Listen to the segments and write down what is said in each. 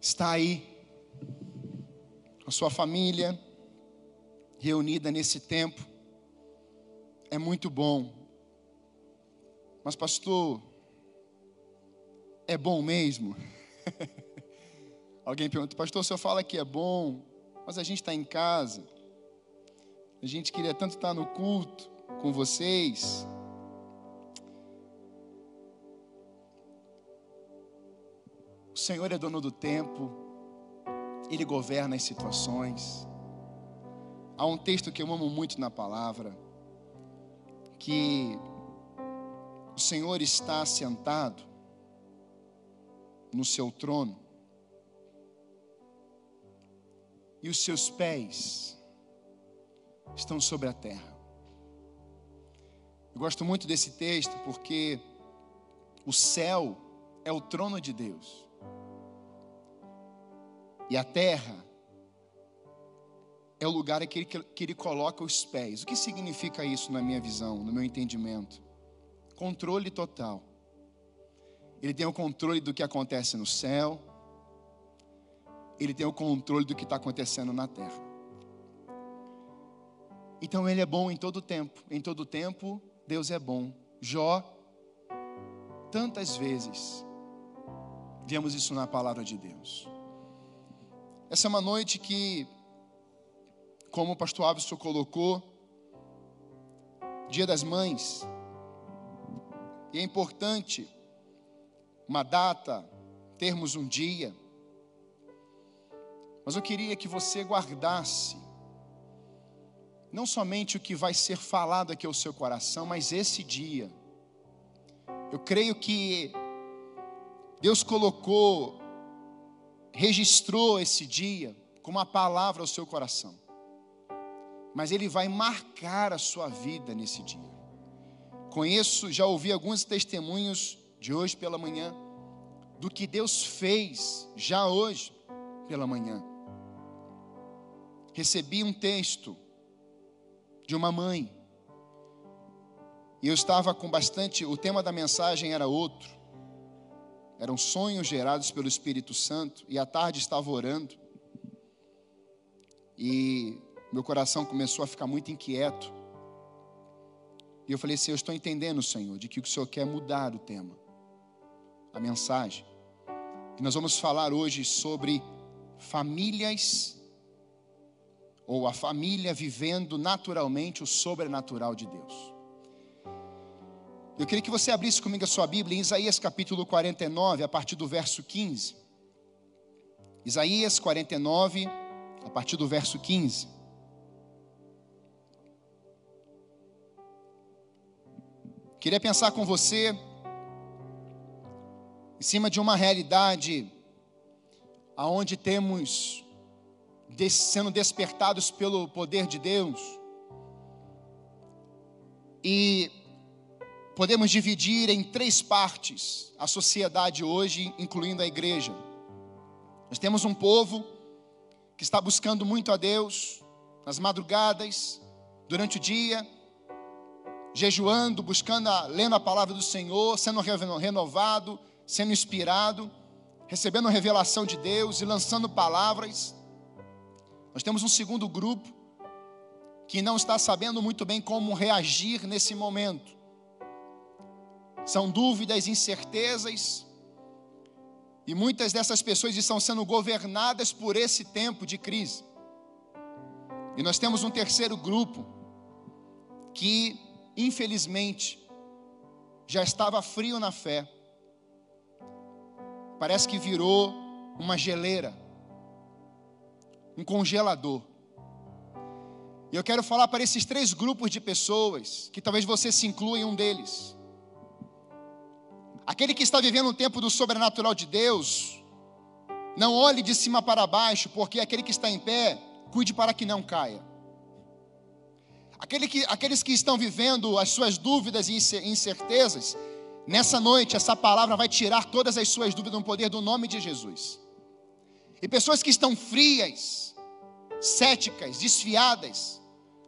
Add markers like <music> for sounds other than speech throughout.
está aí, a sua família, reunida nesse tempo. É muito bom. Mas, pastor, é bom mesmo? <laughs> Alguém pergunta, pastor, o senhor fala que é bom, mas a gente está em casa. A gente queria tanto estar no culto com vocês. Senhor é dono do tempo, Ele governa as situações. Há um texto que eu amo muito na palavra, que o Senhor está sentado no seu trono e os seus pés estão sobre a terra. Eu gosto muito desse texto porque o céu é o trono de Deus e a terra é o lugar que ele, que ele coloca os pés. O que significa isso na minha visão, no meu entendimento? Controle total. Ele tem o controle do que acontece no céu, ele tem o controle do que está acontecendo na terra. Então ele é bom em todo tempo. Em todo tempo, Deus é bom. Jó, tantas vezes, vemos isso na palavra de Deus. Essa é uma noite que, como o pastor Abson colocou, Dia das Mães, e é importante uma data, termos um dia, mas eu queria que você guardasse não somente o que vai ser falado aqui ao seu coração, mas esse dia. Eu creio que Deus colocou, registrou esse dia com uma palavra ao seu coração. Mas Ele vai marcar a sua vida nesse dia. Conheço, já ouvi alguns testemunhos de hoje pela manhã, do que Deus fez já hoje pela manhã recebi um texto de uma mãe. E eu estava com bastante. O tema da mensagem era outro. Eram sonhos gerados pelo Espírito Santo. E à tarde estava orando. E meu coração começou a ficar muito inquieto. E eu falei assim: Eu estou entendendo, Senhor, de que o Senhor quer mudar o tema, a mensagem. E nós vamos falar hoje sobre famílias ou a família vivendo naturalmente o sobrenatural de Deus. Eu queria que você abrisse comigo a sua Bíblia em Isaías capítulo 49, a partir do verso 15. Isaías 49, a partir do verso 15. Queria pensar com você em cima de uma realidade aonde temos sendo despertados pelo poder de Deus. E podemos dividir em três partes a sociedade hoje, incluindo a igreja. Nós temos um povo que está buscando muito a Deus nas madrugadas, durante o dia, jejuando, buscando, a, lendo a palavra do Senhor, sendo renovado, sendo inspirado, recebendo a revelação de Deus e lançando palavras. Nós temos um segundo grupo que não está sabendo muito bem como reagir nesse momento. São dúvidas, incertezas, e muitas dessas pessoas estão sendo governadas por esse tempo de crise. E nós temos um terceiro grupo que, infelizmente, já estava frio na fé. Parece que virou uma geleira um congelador. E eu quero falar para esses três grupos de pessoas, que talvez você se inclua em um deles. Aquele que está vivendo um tempo do sobrenatural de Deus, não olhe de cima para baixo, porque aquele que está em pé, cuide para que não caia. Aquele que, aqueles que estão vivendo as suas dúvidas e incertezas, nessa noite essa palavra vai tirar todas as suas dúvidas no poder do nome de Jesus. E pessoas que estão frias, céticas, desfiadas,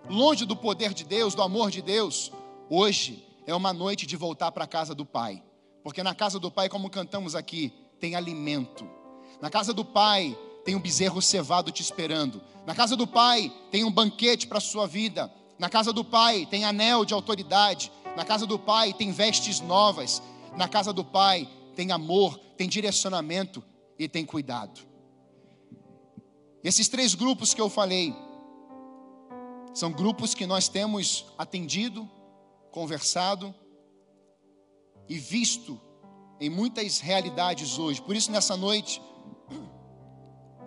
longe do poder de Deus, do amor de Deus, hoje é uma noite de voltar para a casa do Pai. Porque na casa do Pai, como cantamos aqui, tem alimento. Na casa do pai tem um bezerro cevado te esperando. Na casa do pai tem um banquete para a sua vida. Na casa do pai tem anel de autoridade. Na casa do pai tem vestes novas. Na casa do pai tem amor, tem direcionamento e tem cuidado. Esses três grupos que eu falei são grupos que nós temos atendido, conversado e visto em muitas realidades hoje. Por isso, nessa noite,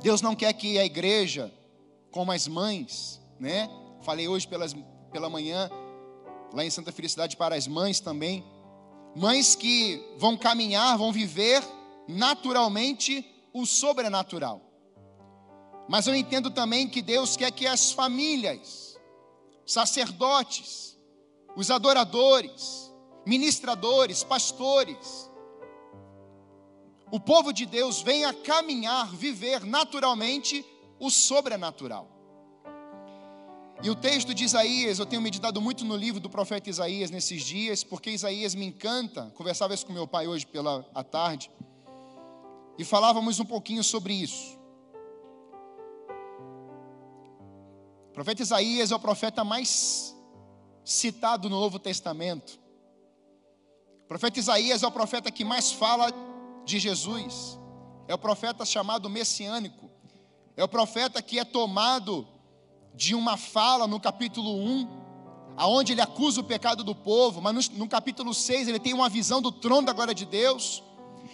Deus não quer que a igreja, como as mães, né? Falei hoje pelas, pela manhã, lá em Santa Felicidade, para as mães também. Mães que vão caminhar, vão viver naturalmente o sobrenatural. Mas eu entendo também que Deus quer que as famílias, sacerdotes, os adoradores, ministradores, pastores, o povo de Deus venha caminhar, viver naturalmente o sobrenatural. E o texto de Isaías, eu tenho meditado muito no livro do profeta Isaías nesses dias, porque Isaías me encanta. Conversava isso com meu pai hoje pela à tarde. E falávamos um pouquinho sobre isso. O profeta Isaías é o profeta mais citado no Novo Testamento. Profeta Isaías é o profeta que mais fala de Jesus. É o profeta chamado messiânico. É o profeta que é tomado de uma fala no capítulo 1, aonde ele acusa o pecado do povo, mas no, no capítulo 6 ele tem uma visão do trono da glória de Deus,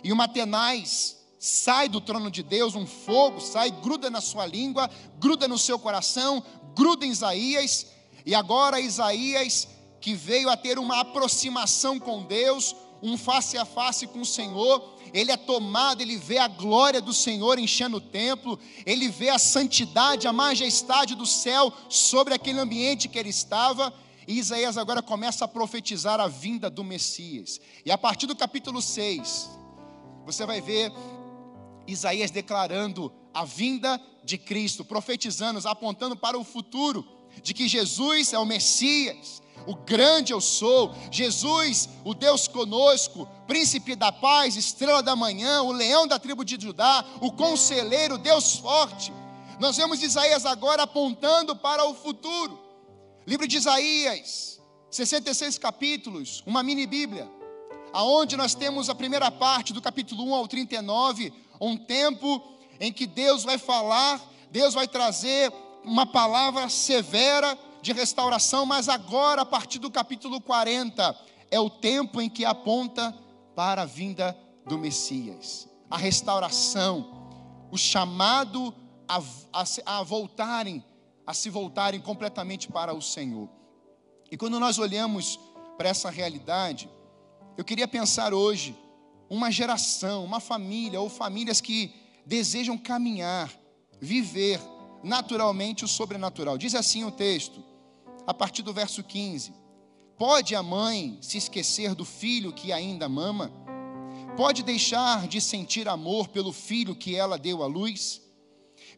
e uma tenaz sai do trono de Deus, um fogo sai, gruda na sua língua, gruda no seu coração, gruda em Isaías, e agora Isaías, que veio a ter uma aproximação com Deus, um face a face com o Senhor, ele é tomado, ele vê a glória do Senhor enchendo o templo, ele vê a santidade, a majestade do céu sobre aquele ambiente que ele estava. E Isaías agora começa a profetizar a vinda do Messias. E a partir do capítulo 6, você vai ver Isaías declarando a vinda de Cristo, profetizando, apontando para o futuro, de que Jesus é o Messias, o grande eu sou, Jesus, o Deus conosco, príncipe da paz, estrela da manhã, o leão da tribo de Judá, o conselheiro, Deus forte. Nós vemos Isaías agora apontando para o futuro. Livro de Isaías, 66 capítulos, uma mini Bíblia, aonde nós temos a primeira parte do capítulo 1 ao 39, um tempo em que Deus vai falar, Deus vai trazer uma palavra severa de restauração, mas agora, a partir do capítulo 40, é o tempo em que aponta para a vinda do Messias, a restauração, o chamado a, a, a voltarem, a se voltarem completamente para o Senhor. E quando nós olhamos para essa realidade, eu queria pensar hoje uma geração, uma família ou famílias que desejam caminhar, viver naturalmente o sobrenatural. Diz assim o texto, a partir do verso 15: Pode a mãe se esquecer do filho que ainda mama? Pode deixar de sentir amor pelo filho que ela deu à luz?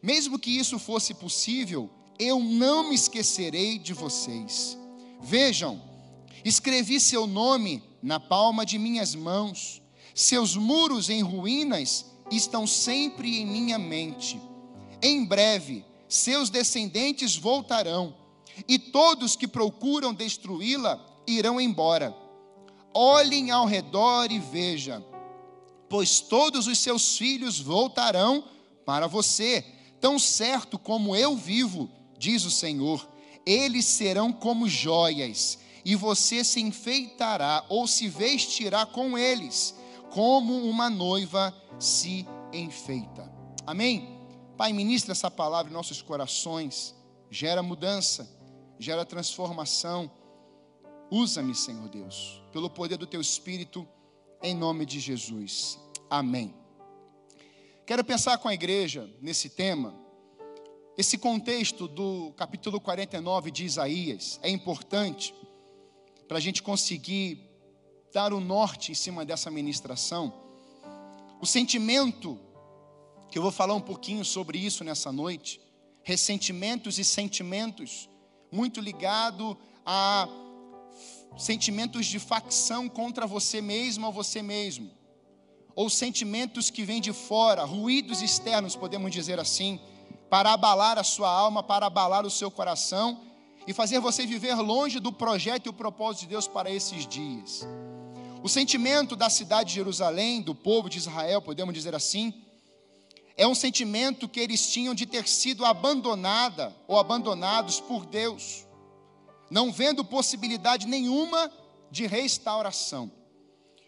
Mesmo que isso fosse possível, eu não me esquecerei de vocês. Vejam, escrevi seu nome na palma de minhas mãos, seus muros em ruínas estão sempre em minha mente. Em breve, seus descendentes voltarão, e todos que procuram destruí-la irão embora. Olhem ao redor e vejam, pois todos os seus filhos voltarão para você, tão certo como eu vivo, diz o Senhor. Eles serão como joias, e você se enfeitará ou se vestirá com eles, como uma noiva se enfeita. Amém? Pai, ministra essa palavra em nossos corações, gera mudança, gera transformação. Usa-me, Senhor Deus, pelo poder do teu Espírito, em nome de Jesus. Amém. Quero pensar com a igreja nesse tema. Esse contexto do capítulo 49 de Isaías é importante para a gente conseguir dar o norte em cima dessa ministração. O sentimento que eu vou falar um pouquinho sobre isso nessa noite. Ressentimentos e sentimentos, muito ligado a sentimentos de facção contra você mesmo ou você mesmo, ou sentimentos que vêm de fora, ruídos externos, podemos dizer assim, para abalar a sua alma, para abalar o seu coração e fazer você viver longe do projeto e o propósito de Deus para esses dias. O sentimento da cidade de Jerusalém, do povo de Israel, podemos dizer assim, é um sentimento que eles tinham de ter sido abandonada ou abandonados por Deus, não vendo possibilidade nenhuma de restauração,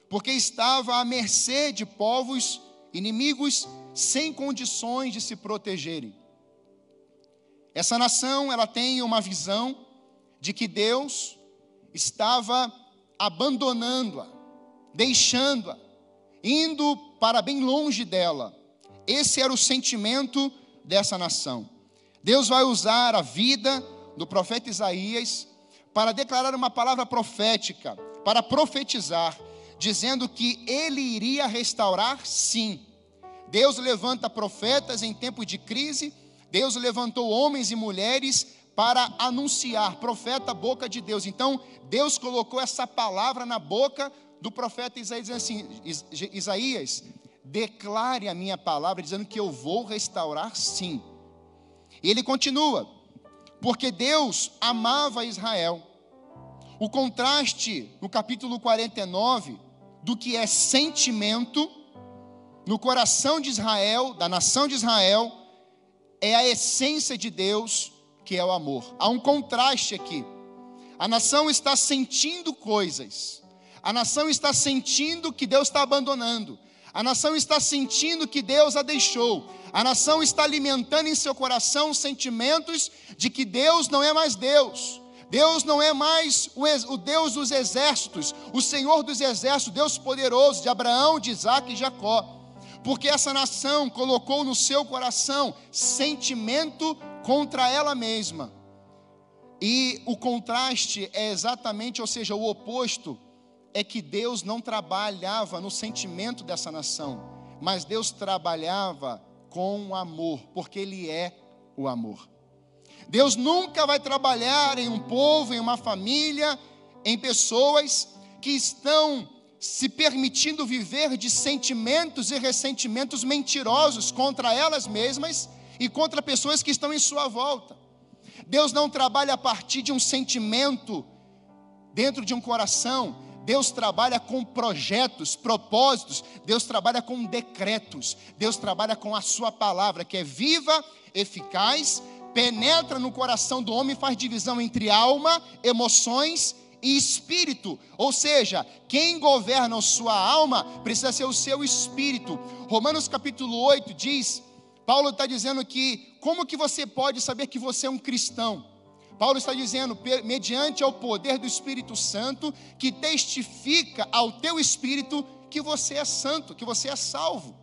porque estava à mercê de povos inimigos sem condições de se protegerem. Essa nação, ela tem uma visão de que Deus estava abandonando-a, deixando-a, indo para bem longe dela. Esse era o sentimento dessa nação. Deus vai usar a vida do profeta Isaías para declarar uma palavra profética, para profetizar, dizendo que ele iria restaurar, sim. Deus levanta profetas em tempo de crise Deus levantou homens e mulheres para anunciar, profeta, boca de Deus. Então, Deus colocou essa palavra na boca do profeta Isaías, assim: Isaías, declare a minha palavra, dizendo que eu vou restaurar sim. E ele continua, porque Deus amava Israel. O contraste no capítulo 49 do que é sentimento no coração de Israel, da nação de Israel, é a essência de Deus, que é o amor. Há um contraste aqui. A nação está sentindo coisas. A nação está sentindo que Deus está abandonando. A nação está sentindo que Deus a deixou. A nação está alimentando em seu coração sentimentos de que Deus não é mais Deus. Deus não é mais o, Deus dos exércitos, o Senhor dos exércitos, Deus poderoso de Abraão, de Isaac e Jacó porque essa nação colocou no seu coração sentimento contra ela mesma. E o contraste é exatamente, ou seja, o oposto, é que Deus não trabalhava no sentimento dessa nação, mas Deus trabalhava com amor, porque Ele é o amor. Deus nunca vai trabalhar em um povo, em uma família, em pessoas que estão se permitindo viver de sentimentos e ressentimentos mentirosos contra elas mesmas e contra pessoas que estão em sua volta. Deus não trabalha a partir de um sentimento dentro de um coração, Deus trabalha com projetos, propósitos, Deus trabalha com decretos, Deus trabalha com a Sua palavra, que é viva, eficaz, penetra no coração do homem e faz divisão entre alma, emoções e espírito, ou seja, quem governa a sua alma precisa ser o seu espírito. Romanos capítulo 8 diz, Paulo está dizendo que como que você pode saber que você é um cristão? Paulo está dizendo, mediante ao poder do Espírito Santo, que testifica ao teu espírito que você é santo, que você é salvo.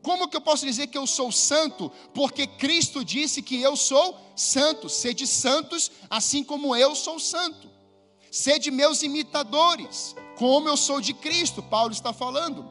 Como que eu posso dizer que eu sou santo? Porque Cristo disse que eu sou santo. Sede santos, assim como eu sou santo. Sede meus imitadores, como eu sou de Cristo, Paulo está falando.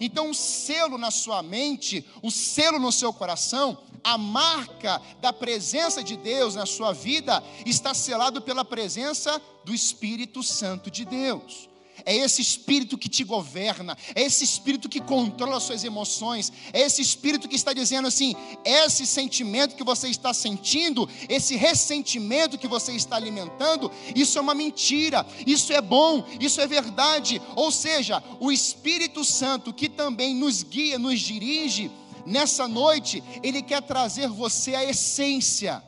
Então, o selo na sua mente, o selo no seu coração, a marca da presença de Deus na sua vida está selado pela presença do Espírito Santo de Deus. É esse espírito que te governa, é esse espírito que controla as suas emoções, é esse espírito que está dizendo assim: esse sentimento que você está sentindo, esse ressentimento que você está alimentando, isso é uma mentira, isso é bom, isso é verdade. Ou seja, o Espírito Santo que também nos guia, nos dirige, nessa noite, ele quer trazer você a essência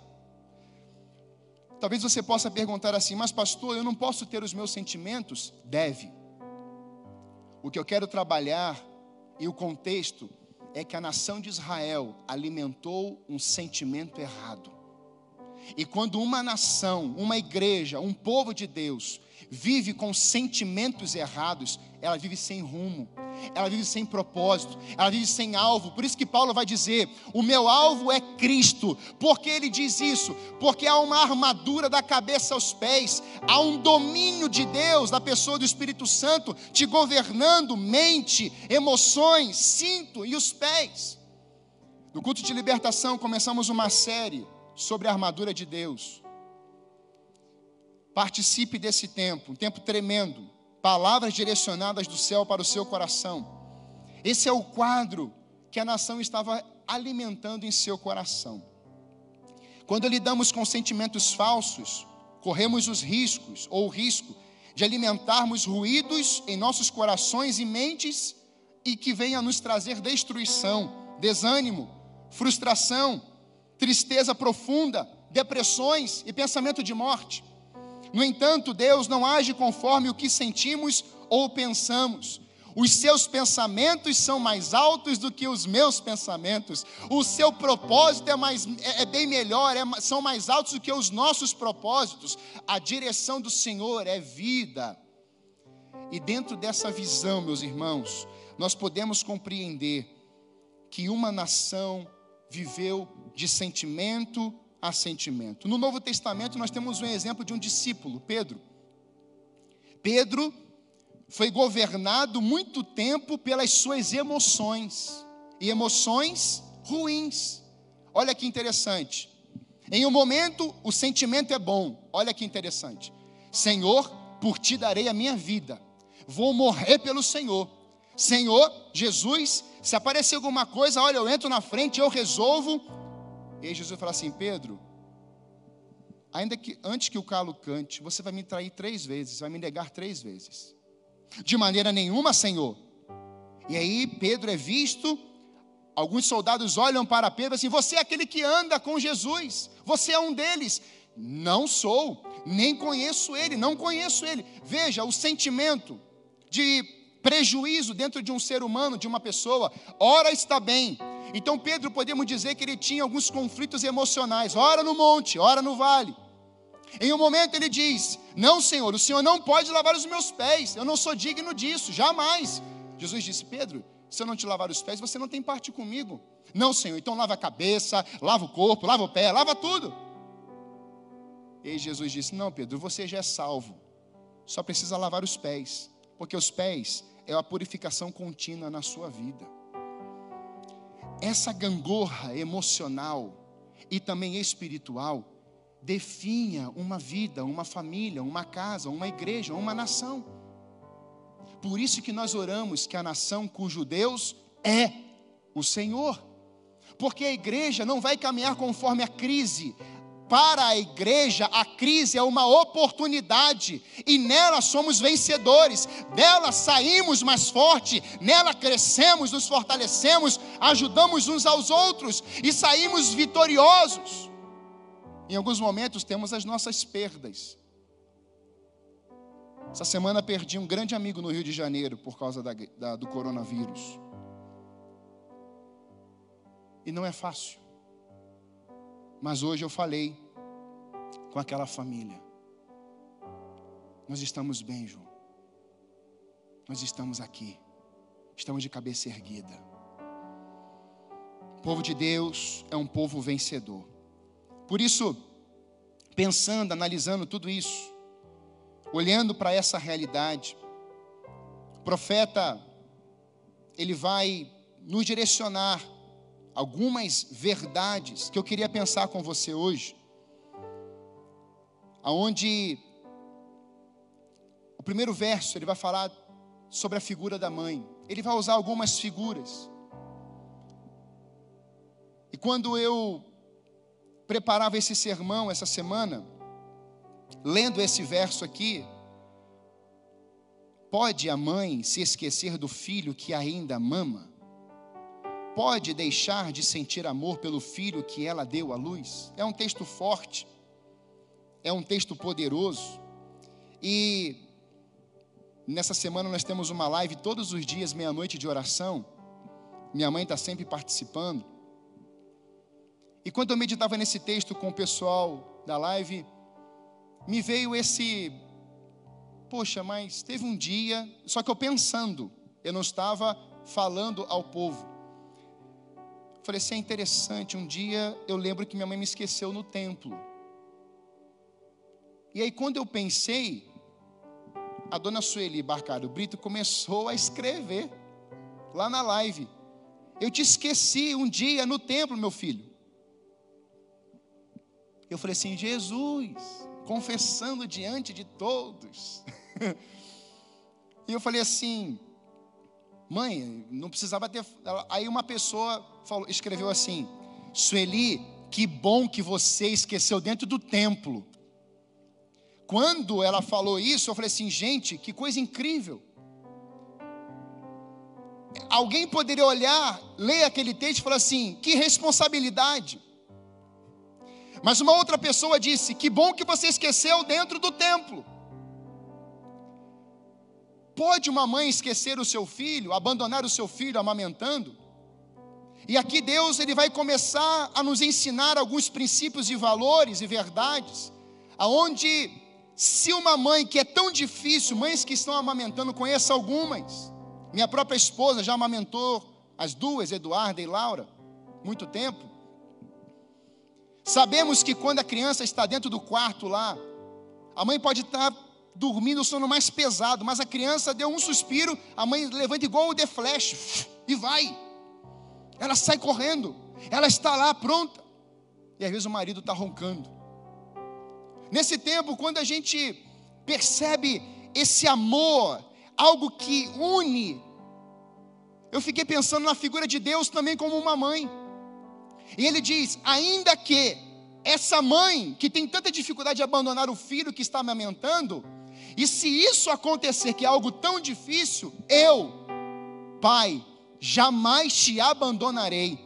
Talvez você possa perguntar assim, mas pastor, eu não posso ter os meus sentimentos? Deve. O que eu quero trabalhar e o contexto é que a nação de Israel alimentou um sentimento errado. E quando uma nação, uma igreja, um povo de Deus vive com sentimentos errados, ela vive sem rumo, ela vive sem propósito, ela vive sem alvo. Por isso que Paulo vai dizer: o meu alvo é Cristo. Por que ele diz isso? Porque há uma armadura da cabeça aos pés, há um domínio de Deus, da pessoa do Espírito Santo, te governando mente, emoções, cinto e os pés. No culto de libertação, começamos uma série sobre a armadura de Deus. Participe desse tempo, um tempo tremendo. Palavras direcionadas do céu para o seu coração. Esse é o quadro que a nação estava alimentando em seu coração. Quando lidamos com sentimentos falsos, corremos os riscos ou o risco de alimentarmos ruídos em nossos corações e mentes e que venha nos trazer destruição, desânimo, frustração, tristeza profunda, depressões e pensamento de morte. No entanto, Deus não age conforme o que sentimos ou pensamos. Os seus pensamentos são mais altos do que os meus pensamentos. O seu propósito é, mais, é, é bem melhor, é, são mais altos do que os nossos propósitos. A direção do Senhor é vida. E dentro dessa visão, meus irmãos, nós podemos compreender que uma nação viveu de sentimento a sentimento. No Novo Testamento, nós temos um exemplo de um discípulo, Pedro. Pedro foi governado muito tempo pelas suas emoções, e emoções ruins. Olha que interessante. Em um momento, o sentimento é bom. Olha que interessante. Senhor, por ti darei a minha vida. Vou morrer pelo Senhor. Senhor, Jesus, se aparecer alguma coisa, olha, eu entro na frente, eu resolvo. E aí Jesus fala assim: Pedro, ainda que antes que o calo cante, você vai me trair três vezes, vai me negar três vezes. De maneira nenhuma, Senhor. E aí Pedro é visto, alguns soldados olham para Pedro assim: Você é aquele que anda com Jesus, você é um deles. Não sou, nem conheço ele, não conheço ele. Veja o sentimento de prejuízo dentro de um ser humano, de uma pessoa. Ora está bem. Então Pedro podemos dizer que ele tinha alguns conflitos emocionais, ora no monte, ora no vale. Em um momento ele diz: Não, Senhor, o Senhor não pode lavar os meus pés, eu não sou digno disso, jamais. Jesus disse: Pedro, se eu não te lavar os pés, você não tem parte comigo. Não, Senhor, então lava a cabeça, lava o corpo, lava o pé, lava tudo. E Jesus disse: Não, Pedro, você já é salvo, só precisa lavar os pés, porque os pés é a purificação contínua na sua vida. Essa gangorra emocional e também espiritual definha uma vida, uma família, uma casa, uma igreja, uma nação. Por isso que nós oramos que a nação cujo Deus é o Senhor. Porque a igreja não vai caminhar conforme a crise. Para a igreja, a crise é uma oportunidade e nela somos vencedores. Dela saímos mais forte, nela crescemos, nos fortalecemos, ajudamos uns aos outros e saímos vitoriosos. Em alguns momentos temos as nossas perdas. Essa semana perdi um grande amigo no Rio de Janeiro por causa da, da, do coronavírus. E não é fácil. Mas hoje eu falei com aquela família. Nós estamos bem, João. Nós estamos aqui. Estamos de cabeça erguida. O povo de Deus é um povo vencedor. Por isso, pensando, analisando tudo isso, olhando para essa realidade, o profeta ele vai nos direcionar algumas verdades que eu queria pensar com você hoje. Aonde o primeiro verso ele vai falar sobre a figura da mãe. Ele vai usar algumas figuras. E quando eu preparava esse sermão essa semana, lendo esse verso aqui, pode a mãe se esquecer do filho que ainda mama? Pode deixar de sentir amor pelo filho que ela deu à luz? É um texto forte, é um texto poderoso. E nessa semana nós temos uma live todos os dias, meia-noite de oração. Minha mãe está sempre participando. E quando eu meditava nesse texto com o pessoal da live, me veio esse, poxa, mas teve um dia, só que eu pensando, eu não estava falando ao povo. Falei assim, é interessante, um dia eu lembro que minha mãe me esqueceu no templo. E aí quando eu pensei, a dona Sueli Barcaro Brito começou a escrever lá na live. Eu te esqueci um dia no templo, meu filho. Eu falei assim: Jesus, confessando diante de todos. <laughs> e eu falei assim: Mãe, não precisava ter. Aí uma pessoa falou, escreveu assim: Sueli, que bom que você esqueceu dentro do templo. Quando ela falou isso, eu falei assim: gente, que coisa incrível. Alguém poderia olhar, ler aquele texto e falar assim: que responsabilidade. Mas uma outra pessoa disse: que bom que você esqueceu dentro do templo. Pode uma mãe esquecer o seu filho, abandonar o seu filho amamentando? E aqui Deus ele vai começar a nos ensinar alguns princípios e valores e verdades, aonde se uma mãe que é tão difícil, mães que estão amamentando, conheça algumas. Minha própria esposa já amamentou as duas, Eduarda e Laura, muito tempo. Sabemos que quando a criança está dentro do quarto lá, a mãe pode estar dormindo o sono mais pesado, mas a criança deu um suspiro, a mãe levanta igual o The Flash e vai. Ela sai correndo, ela está lá pronta. E às vezes o marido está roncando. Nesse tempo, quando a gente percebe esse amor, algo que une, eu fiquei pensando na figura de Deus também como uma mãe. E ele diz: ainda que essa mãe que tem tanta dificuldade de abandonar o filho que está amamentando, e se isso acontecer, que é algo tão difícil, eu, Pai, jamais te abandonarei.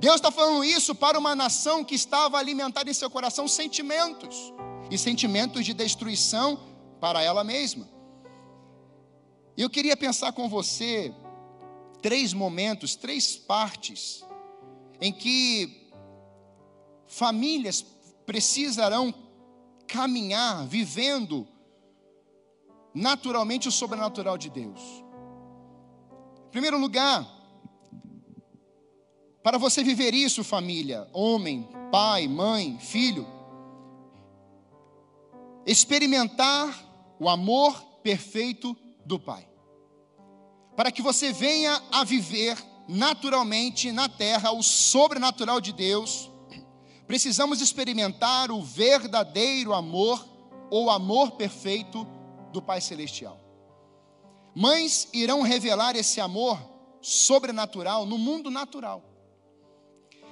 Deus está falando isso para uma nação que estava alimentada em seu coração sentimentos, e sentimentos de destruição para ela mesma. Eu queria pensar com você três momentos, três partes, em que famílias precisarão caminhar vivendo naturalmente o sobrenatural de Deus. Em primeiro lugar, para você viver isso, família, homem, pai, mãe, filho, experimentar o amor perfeito do Pai. Para que você venha a viver naturalmente na terra o sobrenatural de Deus, precisamos experimentar o verdadeiro amor ou amor perfeito do Pai Celestial. Mães irão revelar esse amor sobrenatural no mundo natural.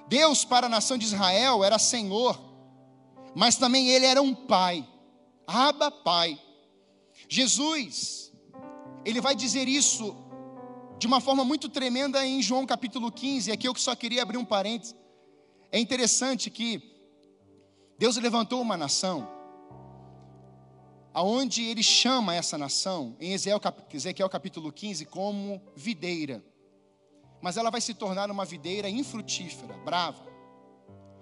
Deus, para a nação de Israel, era Senhor, mas também Ele era um Pai, Abba Pai. Jesus, Ele vai dizer isso de uma forma muito tremenda em João capítulo 15, aqui eu só queria abrir um parênteses. É interessante que Deus levantou uma nação aonde ele chama essa nação, em Ezequiel capítulo 15, como videira. Mas ela vai se tornar uma videira infrutífera, brava.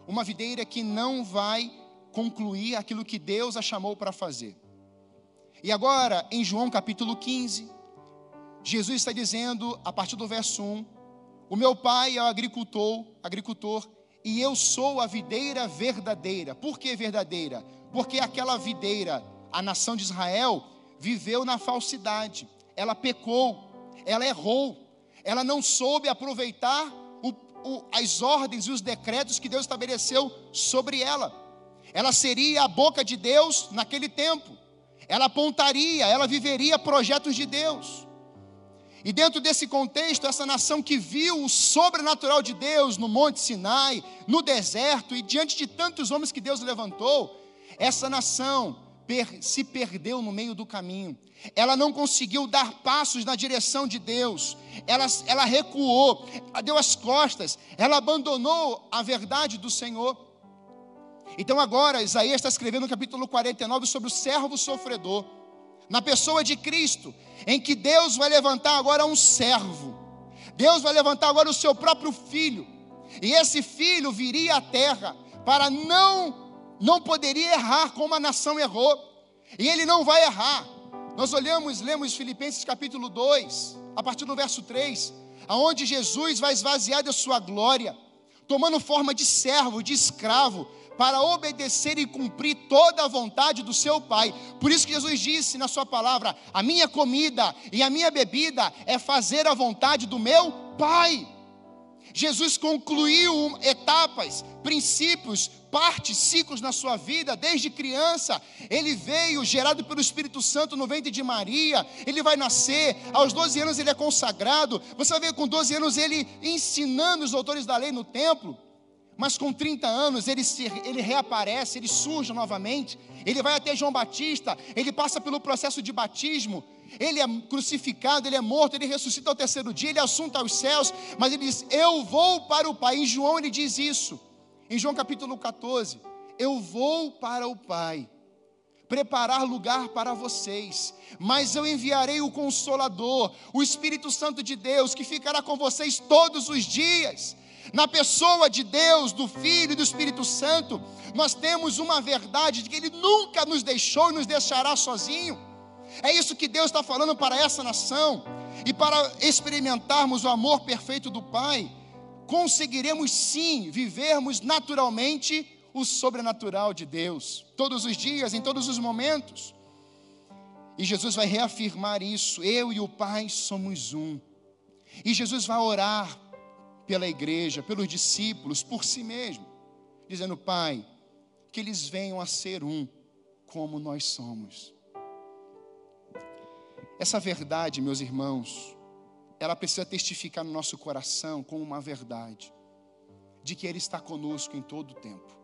Uma videira que não vai concluir aquilo que Deus a chamou para fazer. E agora, em João capítulo 15, Jesus está dizendo, a partir do verso 1, o meu pai é o agricultor, agricultor, e eu sou a videira verdadeira. Por que verdadeira? Porque aquela videira a nação de Israel viveu na falsidade, ela pecou, ela errou, ela não soube aproveitar o, o, as ordens e os decretos que Deus estabeleceu sobre ela. Ela seria a boca de Deus naquele tempo, ela apontaria, ela viveria projetos de Deus. E dentro desse contexto, essa nação que viu o sobrenatural de Deus no Monte Sinai, no deserto e diante de tantos homens que Deus levantou, essa nação se perdeu no meio do caminho, ela não conseguiu dar passos na direção de Deus, ela, ela recuou, ela deu as costas, ela abandonou a verdade do Senhor. Então agora, Isaías está escrevendo no capítulo 49 sobre o servo sofredor, na pessoa de Cristo, em que Deus vai levantar agora um servo, Deus vai levantar agora o seu próprio filho, e esse filho viria à terra para não não poderia errar como a nação errou, e ele não vai errar. Nós olhamos, lemos Filipenses capítulo 2, a partir do verso 3, aonde Jesus vai esvaziar da sua glória, tomando forma de servo, de escravo, para obedecer e cumprir toda a vontade do seu Pai. Por isso que Jesus disse na sua palavra: A minha comida e a minha bebida é fazer a vontade do meu Pai. Jesus concluiu etapas, princípios, partes, ciclos na sua vida, desde criança. Ele veio gerado pelo Espírito Santo no ventre de Maria. Ele vai nascer, aos 12 anos ele é consagrado. Você vai ver com 12 anos ele ensinando os autores da lei no templo. Mas com 30 anos ele, se, ele reaparece, ele surge novamente. Ele vai até João Batista, ele passa pelo processo de batismo. Ele é crucificado, ele é morto, ele ressuscita ao terceiro dia, ele é assunto aos céus. Mas ele diz: Eu vou para o Pai. Em João ele diz isso. Em João capítulo 14: Eu vou para o Pai preparar lugar para vocês, mas eu enviarei o Consolador, o Espírito Santo de Deus, que ficará com vocês todos os dias na pessoa de Deus, do Filho e do Espírito Santo, nós temos uma verdade de que Ele nunca nos deixou e nos deixará sozinho. É isso que Deus está falando para essa nação. E para experimentarmos o amor perfeito do Pai, conseguiremos sim vivermos naturalmente o sobrenatural de Deus, todos os dias, em todos os momentos. E Jesus vai reafirmar isso: eu e o Pai somos um. E Jesus vai orar pela igreja, pelos discípulos, por si mesmo, dizendo: Pai, que eles venham a ser um, como nós somos. Essa verdade, meus irmãos, ela precisa testificar no nosso coração como uma verdade, de que Ele está conosco em todo o tempo.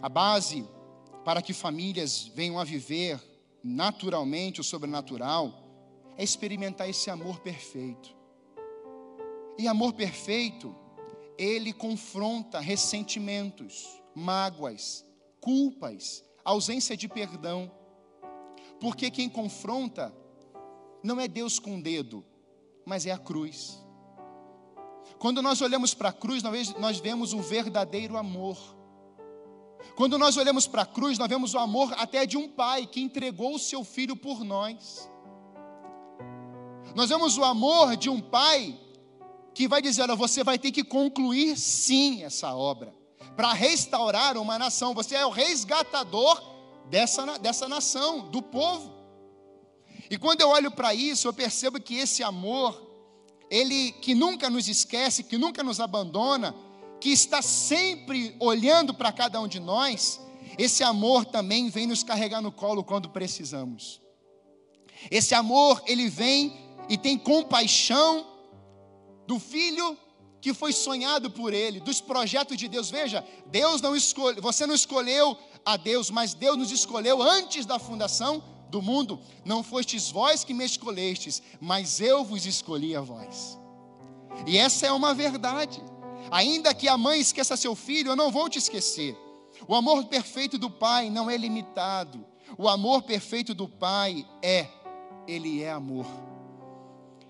A base para que famílias venham a viver naturalmente o sobrenatural é experimentar esse amor perfeito. E amor perfeito, ele confronta ressentimentos, mágoas, culpas, ausência de perdão. Porque quem confronta não é Deus com o dedo, mas é a cruz. Quando nós olhamos para a cruz, nós vemos o verdadeiro amor. Quando nós olhamos para a cruz, nós vemos o amor até de um pai que entregou o seu filho por nós. Nós vemos o amor de um pai que vai dizer: olha, você vai ter que concluir sim essa obra, para restaurar uma nação. Você é o resgatador dessa, dessa nação, do povo. E quando eu olho para isso, eu percebo que esse amor, ele que nunca nos esquece, que nunca nos abandona, que está sempre olhando para cada um de nós, esse amor também vem nos carregar no colo quando precisamos. Esse amor, ele vem e tem compaixão do filho que foi sonhado por ele, dos projetos de Deus. Veja, Deus não escolhe, você não escolheu a Deus, mas Deus nos escolheu antes da fundação do mundo. Não fostes vós que me escolhestes, mas eu vos escolhi a vós. E essa é uma verdade. Ainda que a mãe esqueça seu filho, eu não vou te esquecer. O amor perfeito do Pai não é limitado. O amor perfeito do Pai é, Ele é amor.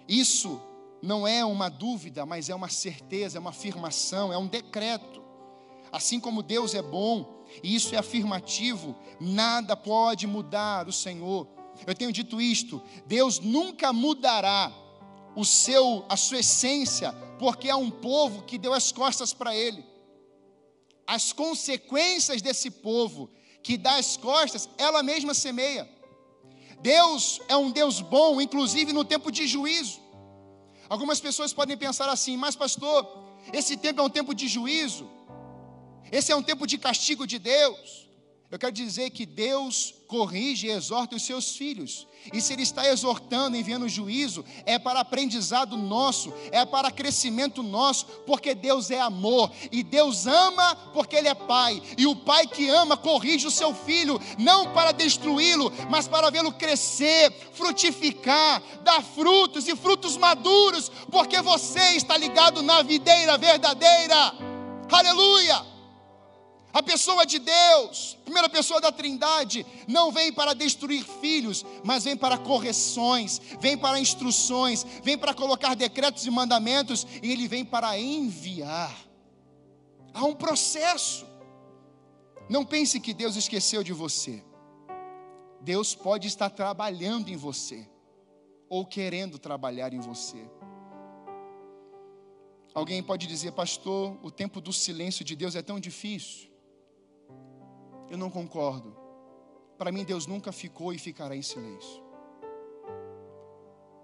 Isso não é uma dúvida, mas é uma certeza, é uma afirmação, é um decreto. Assim como Deus é bom, e isso é afirmativo, nada pode mudar o Senhor. Eu tenho dito isto, Deus nunca mudará o seu a sua essência, porque é um povo que deu as costas para ele. As consequências desse povo que dá as costas, ela mesma semeia. Deus é um Deus bom, inclusive no tempo de juízo. Algumas pessoas podem pensar assim, mas pastor, esse tempo é um tempo de juízo, esse é um tempo de castigo de Deus. Eu quero dizer que Deus corrige e exorta os seus filhos. E se Ele está exortando, enviando juízo, é para aprendizado nosso, é para crescimento nosso, porque Deus é amor. E Deus ama porque Ele é Pai. E o Pai que ama corrige o seu filho, não para destruí-lo, mas para vê-lo crescer, frutificar, dar frutos e frutos maduros, porque você está ligado na videira verdadeira. Aleluia! A pessoa de Deus, primeira pessoa da Trindade, não vem para destruir filhos, mas vem para correções, vem para instruções, vem para colocar decretos e mandamentos, e ele vem para enviar. Há um processo. Não pense que Deus esqueceu de você. Deus pode estar trabalhando em você, ou querendo trabalhar em você. Alguém pode dizer, pastor, o tempo do silêncio de Deus é tão difícil. Eu não concordo. Para mim, Deus nunca ficou e ficará em silêncio.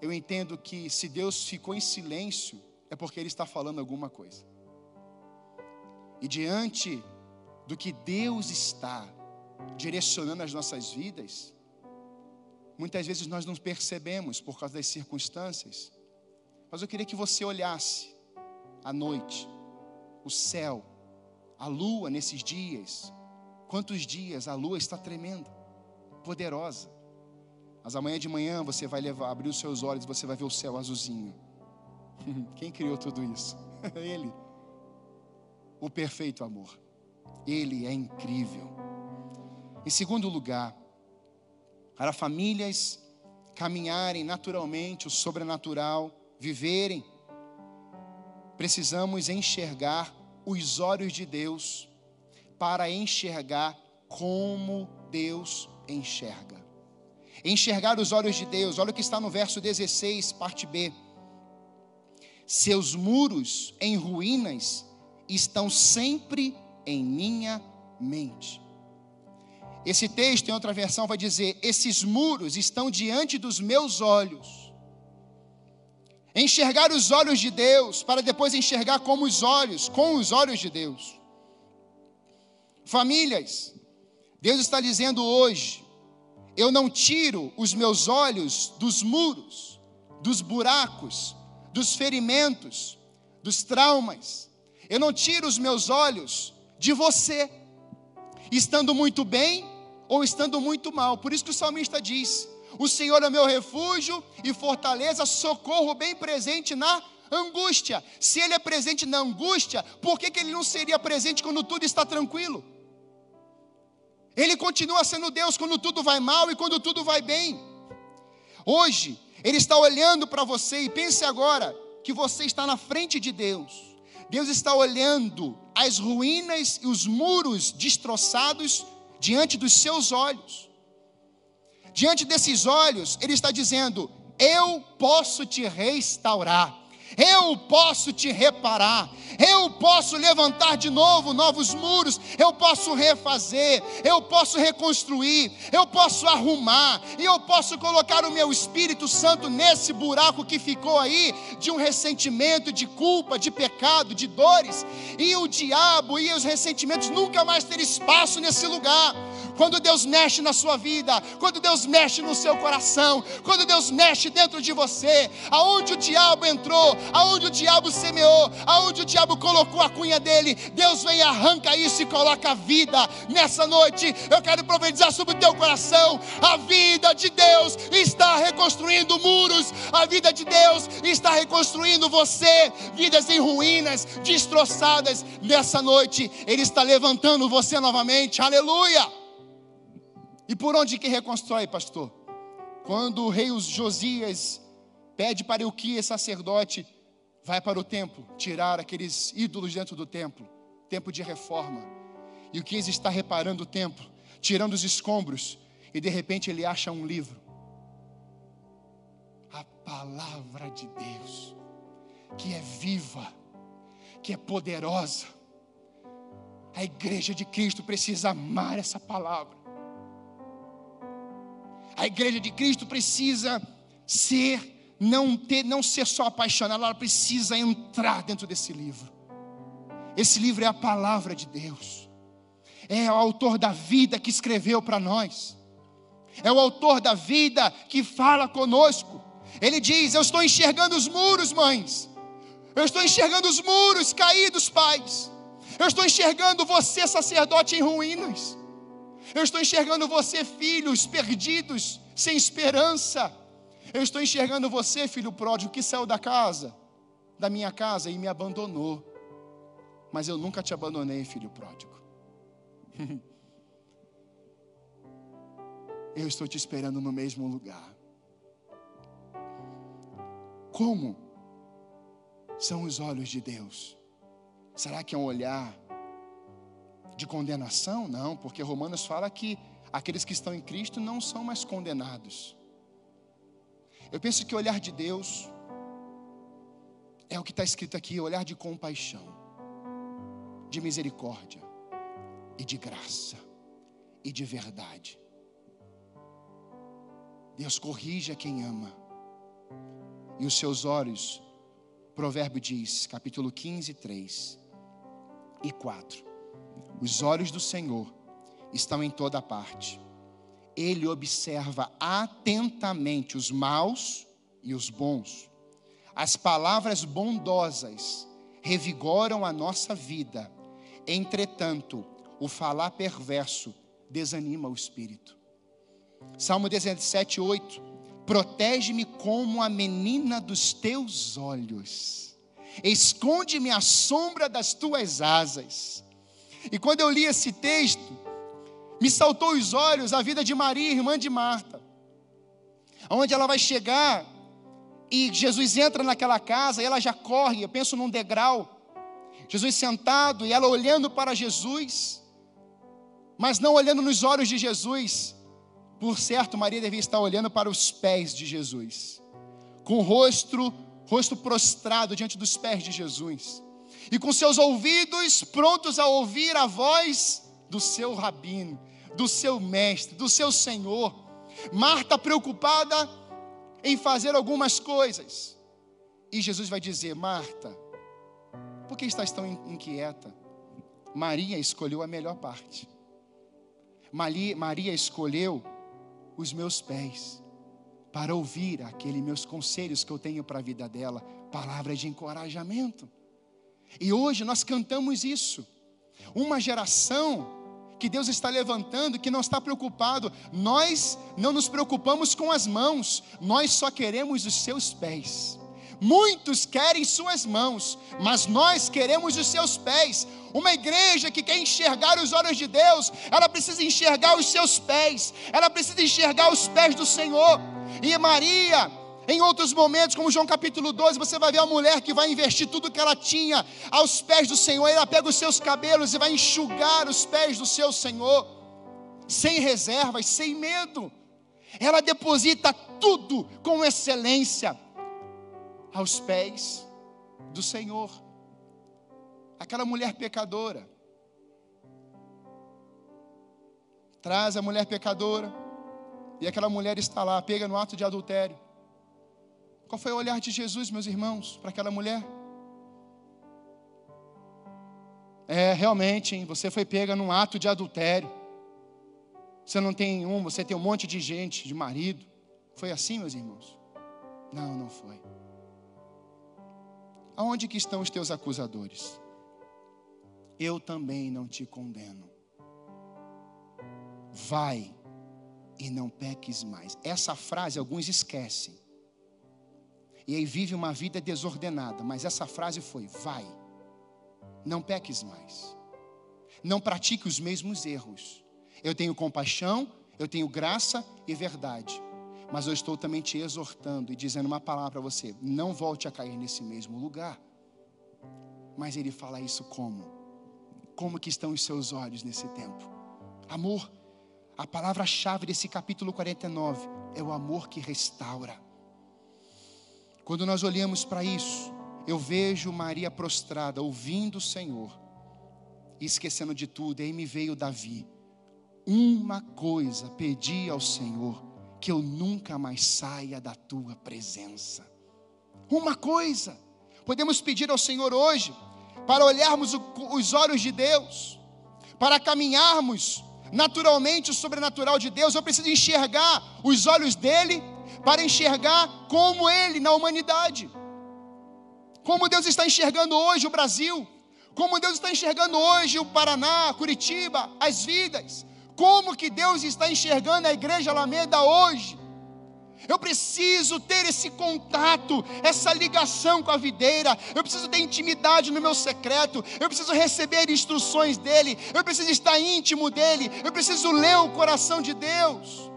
Eu entendo que se Deus ficou em silêncio, é porque Ele está falando alguma coisa. E diante do que Deus está direcionando as nossas vidas, muitas vezes nós não percebemos por causa das circunstâncias, mas eu queria que você olhasse à noite, o céu, a lua nesses dias. Quantos dias a lua está tremenda, poderosa. Mas amanhã de manhã você vai levar, abrir os seus olhos, você vai ver o céu azulzinho. <laughs> Quem criou tudo isso? <laughs> Ele. O perfeito amor. Ele é incrível. Em segundo lugar, para famílias caminharem naturalmente o sobrenatural, viverem, precisamos enxergar os olhos de Deus para enxergar como Deus enxerga. Enxergar os olhos de Deus, olha o que está no verso 16, parte B. Seus muros em ruínas estão sempre em minha mente. Esse texto, em outra versão, vai dizer: Esses muros estão diante dos meus olhos. Enxergar os olhos de Deus, para depois enxergar como os olhos, com os olhos de Deus. Famílias, Deus está dizendo hoje: Eu não tiro os meus olhos dos muros, dos buracos, dos ferimentos, dos traumas. Eu não tiro os meus olhos de você, estando muito bem ou estando muito mal. Por isso que o salmista diz: O Senhor é meu refúgio e fortaleza, socorro bem presente na angústia. Se Ele é presente na angústia, por que, que Ele não seria presente quando tudo está tranquilo? Ele continua sendo Deus quando tudo vai mal e quando tudo vai bem. Hoje, Ele está olhando para você e pense agora que você está na frente de Deus. Deus está olhando as ruínas e os muros destroçados diante dos seus olhos. Diante desses olhos, Ele está dizendo: Eu posso te restaurar eu posso te reparar, eu posso levantar de novo novos muros, eu posso refazer, eu posso reconstruir, eu posso arrumar, e eu posso colocar o meu Espírito Santo nesse buraco que ficou aí, de um ressentimento, de culpa, de pecado, de dores, e o diabo e os ressentimentos nunca mais ter espaço nesse lugar. Quando Deus mexe na sua vida, quando Deus mexe no seu coração, quando Deus mexe dentro de você, aonde o diabo entrou, aonde o diabo semeou, aonde o diabo colocou a cunha dele, Deus vem e arranca isso e coloca a vida. Nessa noite, eu quero profetizar sobre o teu coração: a vida de Deus está reconstruindo muros, a vida de Deus está reconstruindo você, vidas em ruínas, destroçadas. Nessa noite, Ele está levantando você novamente, aleluia. E por onde que reconstrói, pastor? Quando o rei Josias pede para Euquias, sacerdote, vai para o templo, tirar aqueles ídolos dentro do templo, tempo de reforma. E o Euquias está reparando o templo, tirando os escombros, e de repente ele acha um livro. A palavra de Deus, que é viva, que é poderosa. A igreja de Cristo precisa amar essa palavra. A igreja de Cristo precisa ser, não, ter, não ser só apaixonada, ela precisa entrar dentro desse livro. Esse livro é a palavra de Deus, é o autor da vida que escreveu para nós, é o autor da vida que fala conosco. Ele diz: Eu estou enxergando os muros, mães, eu estou enxergando os muros caídos, pais, eu estou enxergando você, sacerdote, em ruínas. Eu estou enxergando você, filhos perdidos, sem esperança. Eu estou enxergando você, filho pródigo, que saiu da casa, da minha casa e me abandonou. Mas eu nunca te abandonei, filho pródigo. <laughs> eu estou te esperando no mesmo lugar. Como são os olhos de Deus? Será que é um olhar de condenação? Não, porque Romanos fala que aqueles que estão em Cristo não são mais condenados. Eu penso que o olhar de Deus é o que está escrito aqui: olhar de compaixão, de misericórdia e de graça e de verdade. Deus corrige a quem ama, e os seus olhos Provérbio diz, capítulo 15, 3 e 4. Os olhos do Senhor estão em toda parte. Ele observa atentamente os maus e os bons. As palavras bondosas revigoram a nossa vida. Entretanto, o falar perverso desanima o espírito. Salmo 17, 8. Protege-me como a menina dos teus olhos, esconde-me à sombra das tuas asas. E quando eu li esse texto, me saltou os olhos a vida de Maria, irmã de Marta, onde ela vai chegar e Jesus entra naquela casa e ela já corre, eu penso num degrau, Jesus sentado e ela olhando para Jesus, mas não olhando nos olhos de Jesus, por certo, Maria devia estar olhando para os pés de Jesus, com o rosto, rosto prostrado diante dos pés de Jesus, e com seus ouvidos prontos a ouvir a voz do seu rabino, do seu mestre, do seu Senhor. Marta preocupada em fazer algumas coisas. E Jesus vai dizer: Marta, por que estás tão inquieta? Maria escolheu a melhor parte. Maria, escolheu os meus pés para ouvir aqueles meus conselhos que eu tenho para a vida dela, palavras de encorajamento. E hoje nós cantamos isso. Uma geração que Deus está levantando, que não está preocupado. Nós não nos preocupamos com as mãos, nós só queremos os seus pés. Muitos querem suas mãos, mas nós queremos os seus pés. Uma igreja que quer enxergar os olhos de Deus, ela precisa enxergar os seus pés, ela precisa enxergar os pés do Senhor. E Maria, em outros momentos, como João capítulo 12, você vai ver a mulher que vai investir tudo que ela tinha aos pés do Senhor. Ela pega os seus cabelos e vai enxugar os pés do seu Senhor, sem reservas, sem medo. Ela deposita tudo com excelência aos pés do Senhor. Aquela mulher pecadora. Traz a mulher pecadora. E aquela mulher está lá, pega no ato de adultério. Qual foi o olhar de Jesus, meus irmãos, para aquela mulher? É, realmente, hein, você foi pega num ato de adultério. Você não tem um, você tem um monte de gente, de marido. Foi assim, meus irmãos? Não, não foi. Aonde que estão os teus acusadores? Eu também não te condeno. Vai e não peques mais. Essa frase alguns esquecem. E aí vive uma vida desordenada, mas essa frase foi: vai, não peques mais. Não pratique os mesmos erros. Eu tenho compaixão, eu tenho graça e verdade mas eu estou também te exortando e dizendo uma palavra para você: não volte a cair nesse mesmo lugar. Mas ele fala isso como? Como que estão os seus olhos nesse tempo? Amor. A palavra-chave desse capítulo 49 é o amor que restaura. Quando nós olhamos para isso, eu vejo Maria prostrada, ouvindo o Senhor, e esquecendo de tudo, e aí me veio Davi. Uma coisa pedi ao Senhor, que eu nunca mais saia da tua presença. Uma coisa, podemos pedir ao Senhor hoje, para olharmos os olhos de Deus, para caminharmos naturalmente o sobrenatural de Deus, eu preciso enxergar os olhos dele, para enxergar como ele na humanidade. Como Deus está enxergando hoje o Brasil, como Deus está enxergando hoje o Paraná, Curitiba, as vidas, como que Deus está enxergando a igreja Alameda hoje? Eu preciso ter esse contato, essa ligação com a videira. Eu preciso ter intimidade no meu secreto. Eu preciso receber instruções dele. Eu preciso estar íntimo dele. Eu preciso ler o coração de Deus.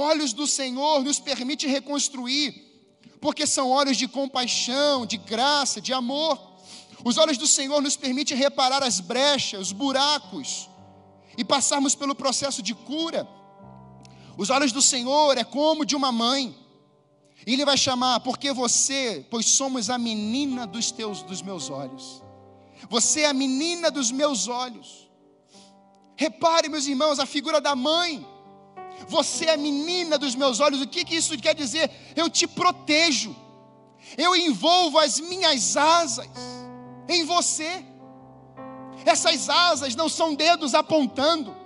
Olhos do Senhor nos permite reconstruir, porque são olhos de compaixão, de graça, de amor. Os olhos do Senhor nos permitem reparar as brechas, os buracos e passarmos pelo processo de cura. Os olhos do Senhor é como de uma mãe. E ele vai chamar, porque você, pois somos a menina dos teus dos meus olhos. Você é a menina dos meus olhos. Repare, meus irmãos, a figura da mãe. Você é a menina dos meus olhos. O que, que isso quer dizer? Eu te protejo. Eu envolvo as minhas asas em você. Essas asas não são dedos apontando,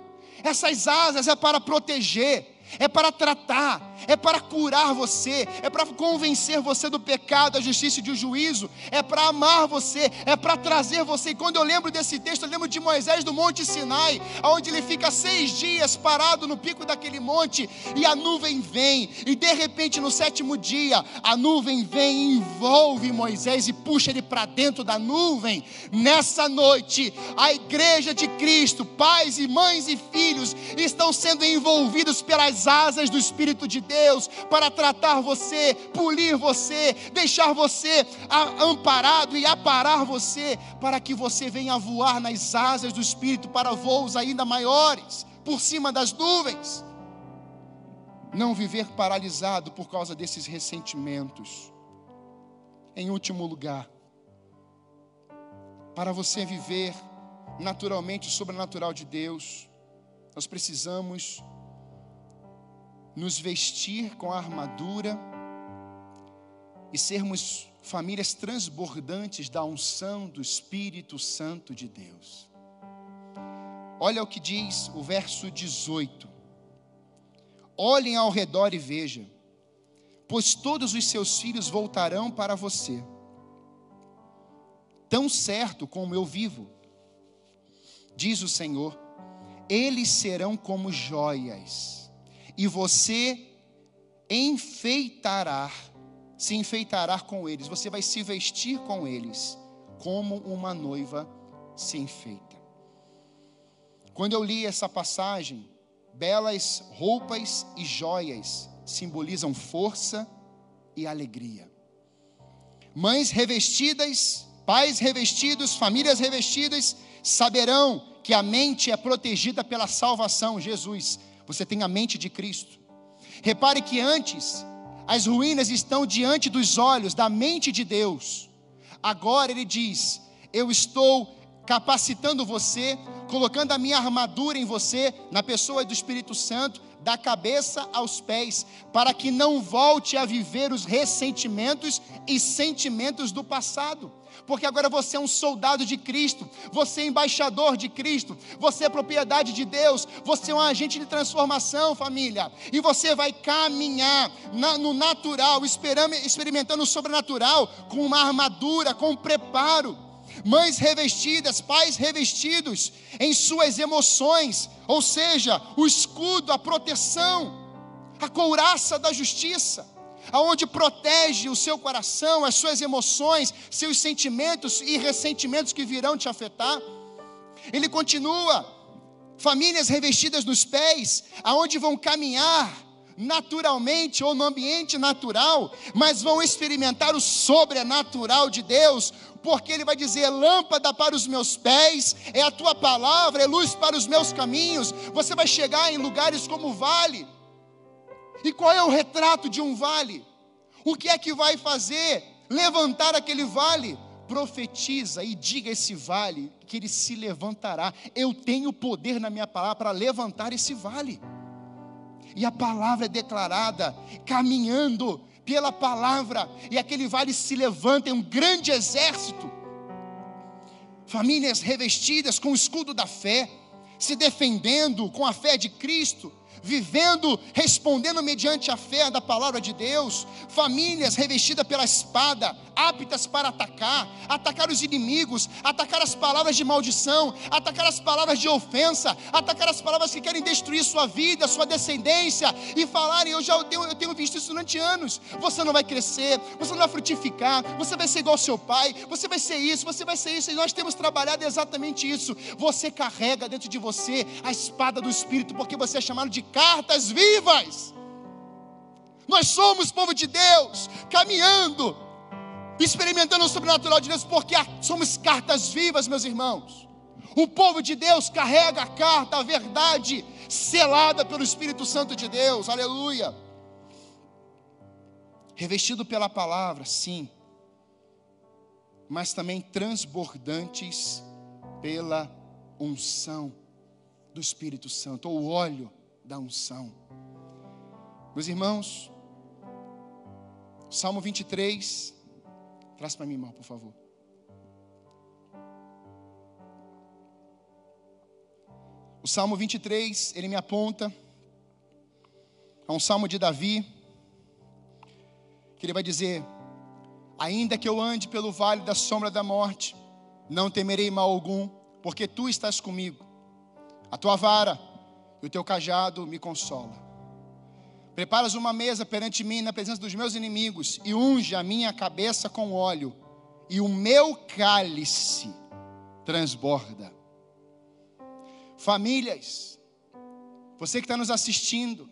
essas asas é para proteger, é para tratar, é para curar você, é para convencer você do pecado, da justiça e do juízo, é para amar você, é para trazer você. E quando eu lembro desse texto, eu lembro de Moisés do Monte Sinai, onde ele fica seis dias parado no pico daquele monte e a nuvem vem, e de repente no sétimo dia, a nuvem vem e envolve Moisés e puxa ele para dentro da nuvem. Nessa noite, a igreja de Cristo, pais e mães e filhos, estão sendo envolvidos pelas asas do Espírito de Deus Deus para tratar você, polir você, deixar você amparado e aparar você, para que você venha voar nas asas do Espírito para voos ainda maiores, por cima das nuvens. Não viver paralisado por causa desses ressentimentos. Em último lugar, para você viver naturalmente o sobrenatural de Deus, nós precisamos nos vestir com a armadura e sermos famílias transbordantes da unção do Espírito Santo de Deus. Olha o que diz o verso 18: Olhem ao redor e vejam, pois todos os seus filhos voltarão para você, tão certo como eu vivo, diz o Senhor, eles serão como joias e você enfeitará, se enfeitará com eles, você vai se vestir com eles, como uma noiva se enfeita. Quando eu li essa passagem, belas roupas e joias simbolizam força e alegria. Mães revestidas, pais revestidos, famílias revestidas, saberão que a mente é protegida pela salvação, Jesus você tem a mente de Cristo. Repare que antes as ruínas estão diante dos olhos da mente de Deus. Agora ele diz: Eu estou capacitando você, colocando a minha armadura em você, na pessoa do Espírito Santo, da cabeça aos pés, para que não volte a viver os ressentimentos e sentimentos do passado porque agora você é um soldado de Cristo, você é embaixador de Cristo, você é propriedade de Deus, você é um agente de transformação, família, e você vai caminhar na, no natural, experimentando o sobrenatural, com uma armadura, com um preparo. Mães revestidas, pais revestidos em suas emoções, ou seja, o escudo, a proteção, a couraça da justiça aonde protege o seu coração, as suas emoções, seus sentimentos e ressentimentos que virão te afetar. Ele continua, famílias revestidas nos pés, aonde vão caminhar naturalmente ou no ambiente natural, mas vão experimentar o sobrenatural de Deus, porque ele vai dizer: lâmpada para os meus pés, é a tua palavra, é luz para os meus caminhos. Você vai chegar em lugares como vale, e qual é o retrato de um vale? O que é que vai fazer levantar aquele vale? Profetiza e diga a esse vale que ele se levantará. Eu tenho poder na minha palavra para levantar esse vale. E a palavra é declarada, caminhando pela palavra, e aquele vale se levanta em um grande exército. Famílias revestidas com o escudo da fé, se defendendo com a fé de Cristo vivendo, respondendo mediante a fé da palavra de Deus, famílias revestidas pela espada, aptas para atacar, atacar os inimigos, atacar as palavras de maldição, atacar as palavras de ofensa, atacar as palavras que querem destruir sua vida, sua descendência, e falarem: Eu já tenho, eu tenho visto isso durante anos. Você não vai crescer, você não vai frutificar, você vai ser igual ao seu pai, você vai ser isso, você vai ser isso, e nós temos trabalhado exatamente isso. Você carrega dentro de você a espada do Espírito, porque você é chamado de cartas vivas. Nós somos povo de Deus, caminhando, experimentando o sobrenatural de Deus, porque somos cartas vivas, meus irmãos. O povo de Deus carrega a carta, a verdade, selada pelo Espírito Santo de Deus, aleluia. Revestido pela palavra, sim, mas também transbordantes pela unção do Espírito Santo, ou óleo da unção. Meus irmãos, Salmo 23 Traz para mim, irmão, por favor. O Salmo 23, ele me aponta a um salmo de Davi, que ele vai dizer: Ainda que eu ande pelo vale da sombra da morte, não temerei mal algum, porque tu estás comigo. A tua vara e o teu cajado me consola. Preparas uma mesa perante mim na presença dos meus inimigos e unge a minha cabeça com óleo, e o meu cálice transborda. Famílias, você que está nos assistindo,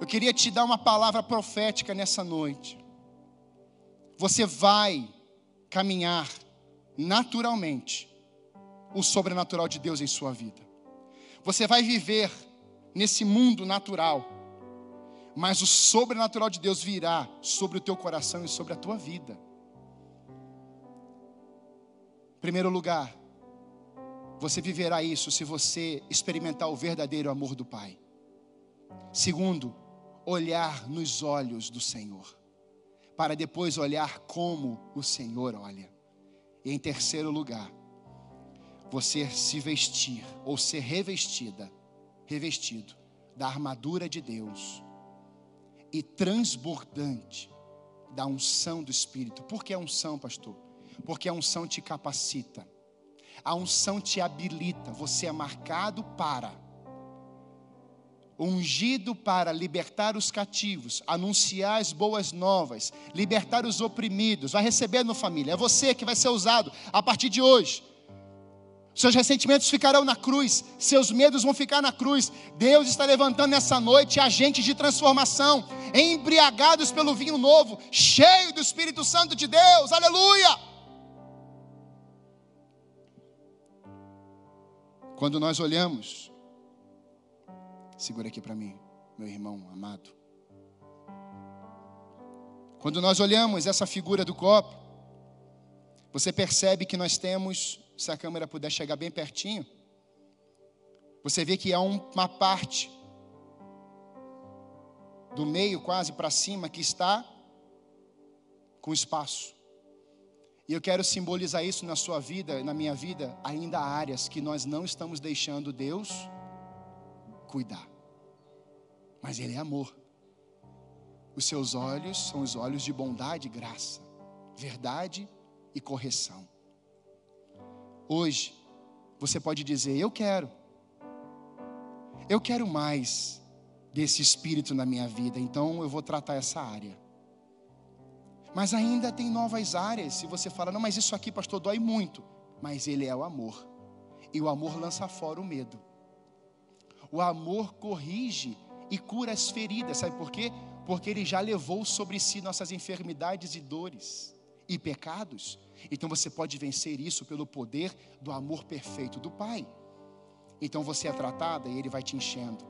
eu queria te dar uma palavra profética nessa noite. Você vai caminhar naturalmente o sobrenatural de Deus em sua vida. Você vai viver nesse mundo natural, mas o sobrenatural de Deus virá sobre o teu coração e sobre a tua vida. Primeiro lugar, você viverá isso se você experimentar o verdadeiro amor do Pai. Segundo, olhar nos olhos do Senhor, para depois olhar como o Senhor olha. E em terceiro lugar, você se vestir ou ser revestida, revestido da armadura de Deus e transbordante da unção do Espírito. Por que a unção, pastor? Porque a unção te capacita. A unção te habilita. Você é marcado para ungido para libertar os cativos, anunciar as boas novas, libertar os oprimidos. Vai receber no família. É você que vai ser usado a partir de hoje. Seus ressentimentos ficarão na cruz, seus medos vão ficar na cruz. Deus está levantando nessa noite agentes de transformação, embriagados pelo vinho novo, cheio do Espírito Santo de Deus. Aleluia! Quando nós olhamos, segura aqui para mim, meu irmão amado. Quando nós olhamos essa figura do copo, você percebe que nós temos se a câmera puder chegar bem pertinho, você vê que há uma parte do meio quase para cima que está com espaço. E eu quero simbolizar isso na sua vida, na minha vida, ainda há áreas que nós não estamos deixando Deus cuidar. Mas Ele é amor. Os seus olhos são os olhos de bondade e graça, verdade e correção. Hoje, você pode dizer: Eu quero, eu quero mais desse espírito na minha vida, então eu vou tratar essa área. Mas ainda tem novas áreas. Se você fala, não, mas isso aqui, pastor, dói muito. Mas ele é o amor. E o amor lança fora o medo. O amor corrige e cura as feridas. Sabe por quê? Porque ele já levou sobre si nossas enfermidades e dores e pecados. Então você pode vencer isso pelo poder do amor perfeito do Pai. Então você é tratada e Ele vai te enchendo.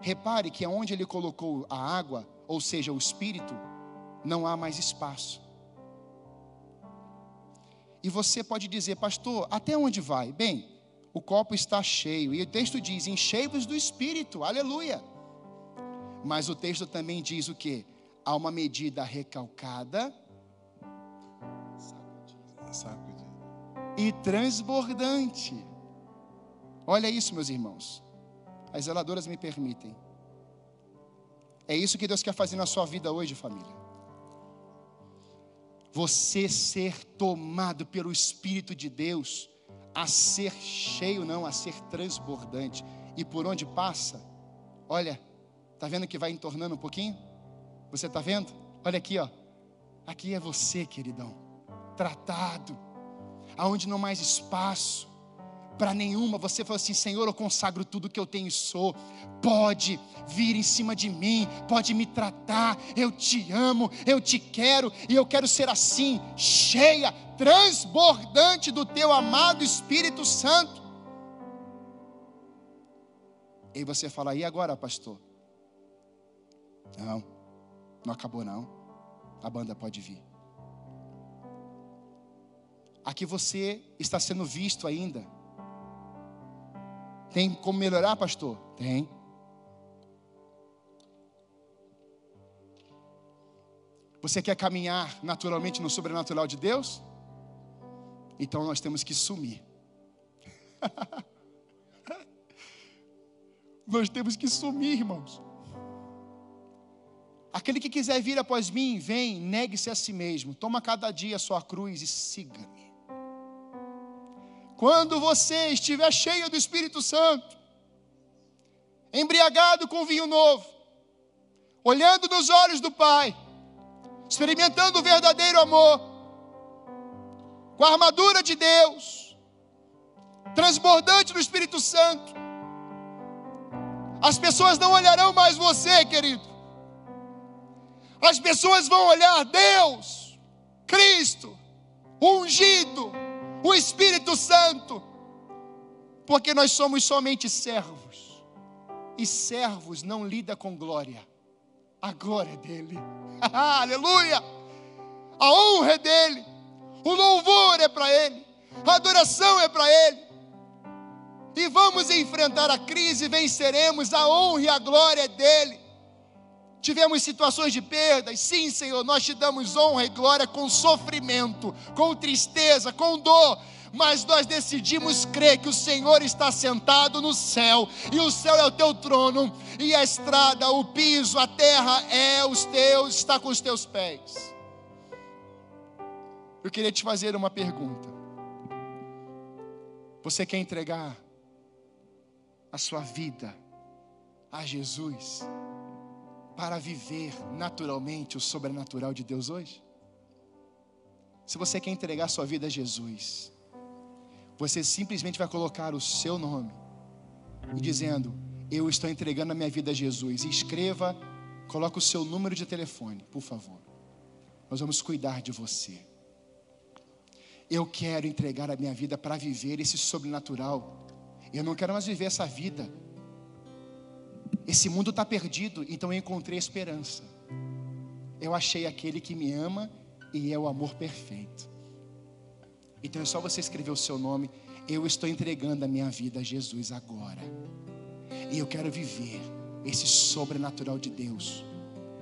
Repare que aonde Ele colocou a água, ou seja, o Espírito, não há mais espaço. E você pode dizer, pastor, até onde vai? Bem, o copo está cheio. E o texto diz: enchei-vos do Espírito, aleluia. Mas o texto também diz o que? Há uma medida recalcada e transbordante. Olha isso, meus irmãos. As zeladoras me permitem. É isso que Deus quer fazer na sua vida hoje, família. Você ser tomado pelo Espírito de Deus, a ser cheio, não, a ser transbordante. E por onde passa, olha, tá vendo que vai entornando um pouquinho? Você tá vendo? Olha aqui, ó. Aqui é você, queridão tratado, aonde não mais espaço para nenhuma, você falou assim: Senhor, eu consagro tudo que eu tenho e sou. Pode vir em cima de mim, pode me tratar. Eu te amo, eu te quero e eu quero ser assim, cheia, transbordante do teu amado Espírito Santo. E você fala: E agora, pastor? Não, não acabou não. A banda pode vir. Aqui você está sendo visto ainda. Tem como melhorar, pastor? Tem. Você quer caminhar naturalmente no sobrenatural de Deus? Então nós temos que sumir. <laughs> nós temos que sumir, irmãos. Aquele que quiser vir após mim, vem, negue-se a si mesmo, toma cada dia a sua cruz e siga-me. Quando você estiver cheio do Espírito Santo, embriagado com vinho novo, olhando nos olhos do Pai, experimentando o verdadeiro amor, com a armadura de Deus, transbordante do Espírito Santo, as pessoas não olharão mais você, querido. As pessoas vão olhar Deus, Cristo, ungido, o Espírito Santo, porque nós somos somente servos, e servos não lida com glória, a glória é dele, <laughs> aleluia, a honra é dele, o louvor é para ele, a adoração é para ele, e vamos enfrentar a crise, venceremos, a honra e a glória é dele. Tivemos situações de perdas, sim, Senhor, nós te damos honra e glória com sofrimento, com tristeza, com dor, mas nós decidimos crer que o Senhor está sentado no céu, e o céu é o teu trono, e a estrada, o piso, a terra é os teus, está com os teus pés. Eu queria te fazer uma pergunta. Você quer entregar a sua vida a Jesus? Para viver naturalmente o sobrenatural de Deus hoje? Se você quer entregar sua vida a Jesus, você simplesmente vai colocar o seu nome e dizendo: Eu estou entregando a minha vida a Jesus. E escreva, coloque o seu número de telefone, por favor. Nós vamos cuidar de você. Eu quero entregar a minha vida para viver esse sobrenatural. Eu não quero mais viver essa vida esse mundo está perdido, então eu encontrei esperança. Eu achei aquele que me ama e é o amor perfeito. Então é só você escrever o seu nome. Eu estou entregando a minha vida a Jesus agora. E eu quero viver esse sobrenatural de Deus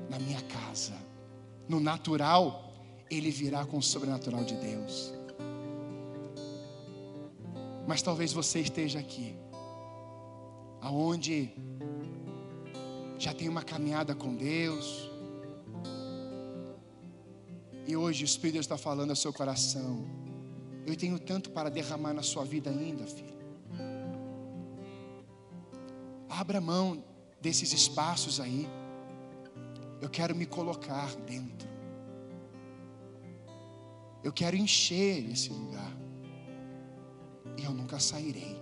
na minha casa. No natural, ele virá com o sobrenatural de Deus. Mas talvez você esteja aqui, aonde já tem uma caminhada com Deus. E hoje o Espírito está falando ao seu coração. Eu tenho tanto para derramar na sua vida ainda, filho. Abra mão desses espaços aí. Eu quero me colocar dentro. Eu quero encher esse lugar. E eu nunca sairei.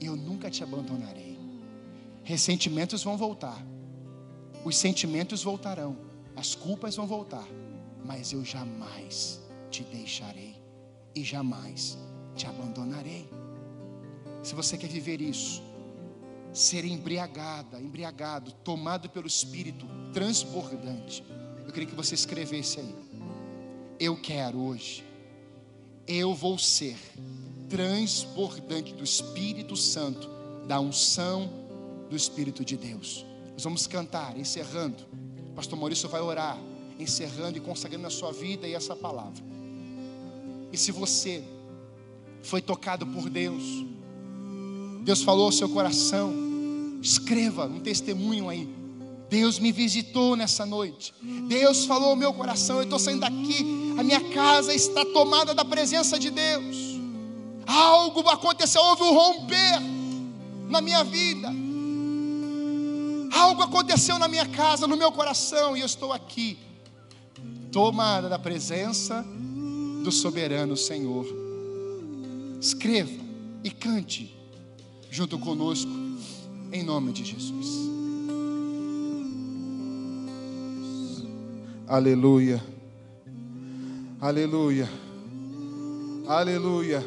Eu nunca te abandonarei. Ressentimentos vão voltar, os sentimentos voltarão, as culpas vão voltar, mas eu jamais te deixarei e jamais te abandonarei. Se você quer viver isso, ser embriagada, embriagado, tomado pelo Espírito transbordante, eu queria que você escrevesse aí. Eu quero hoje, eu vou ser transbordante do Espírito Santo, da unção, do Espírito de Deus. Nós vamos cantar, encerrando. Pastor Maurício vai orar, encerrando e consagrando a sua vida e essa palavra. E se você foi tocado por Deus, Deus falou ao seu coração, escreva um testemunho aí. Deus me visitou nessa noite. Deus falou ao meu coração. Eu estou saindo daqui. A minha casa está tomada da presença de Deus. Algo aconteceu, houve um romper na minha vida. Algo aconteceu na minha casa, no meu coração, e eu estou aqui, tomada da presença do soberano Senhor. Escreva e cante junto conosco, em nome de Jesus. Aleluia, aleluia, aleluia.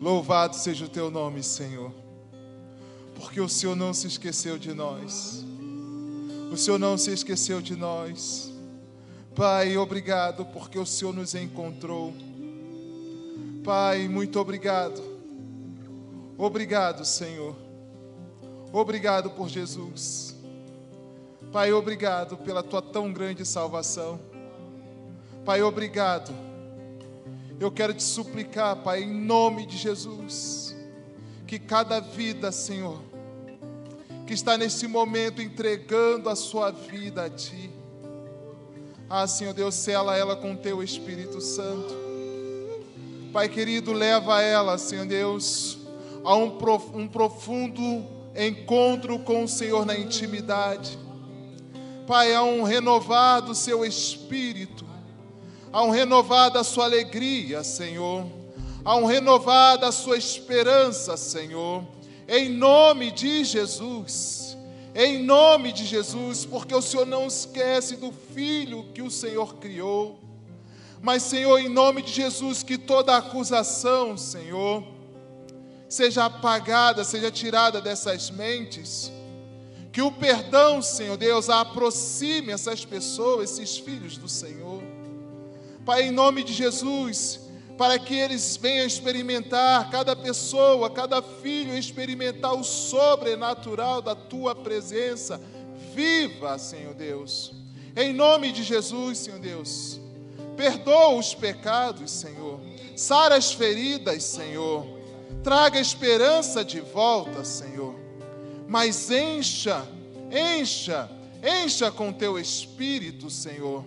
Louvado seja o teu nome, Senhor porque o Senhor não se esqueceu de nós. O Senhor não se esqueceu de nós. Pai, obrigado porque o Senhor nos encontrou. Pai, muito obrigado. Obrigado, Senhor. Obrigado por Jesus. Pai, obrigado pela tua tão grande salvação. Pai, obrigado. Eu quero te suplicar, Pai, em nome de Jesus, que cada vida, Senhor, que está nesse momento entregando a sua vida a Ti, ah, Senhor Deus, sela ela com Teu Espírito Santo. Pai querido, leva ela, Senhor Deus, a um, um profundo encontro com o Senhor na intimidade. Pai, a um renovado seu espírito, a um renovada sua alegria, Senhor, a um renovada sua esperança, Senhor, em nome de Jesus. Em nome de Jesus, porque o Senhor não esquece do filho que o Senhor criou. Mas, Senhor, em nome de Jesus, que toda acusação, Senhor, seja apagada, seja tirada dessas mentes. Que o perdão, Senhor Deus, aproxime essas pessoas, esses filhos do Senhor. Pai, em nome de Jesus, para que eles venham experimentar, cada pessoa, cada filho, experimentar o sobrenatural da tua presença. Viva, Senhor Deus. Em nome de Jesus, Senhor Deus. Perdoa os pecados, Senhor. Sara as feridas, Senhor Traga esperança de volta, Senhor. Mas encha, encha, encha com teu espírito, Senhor.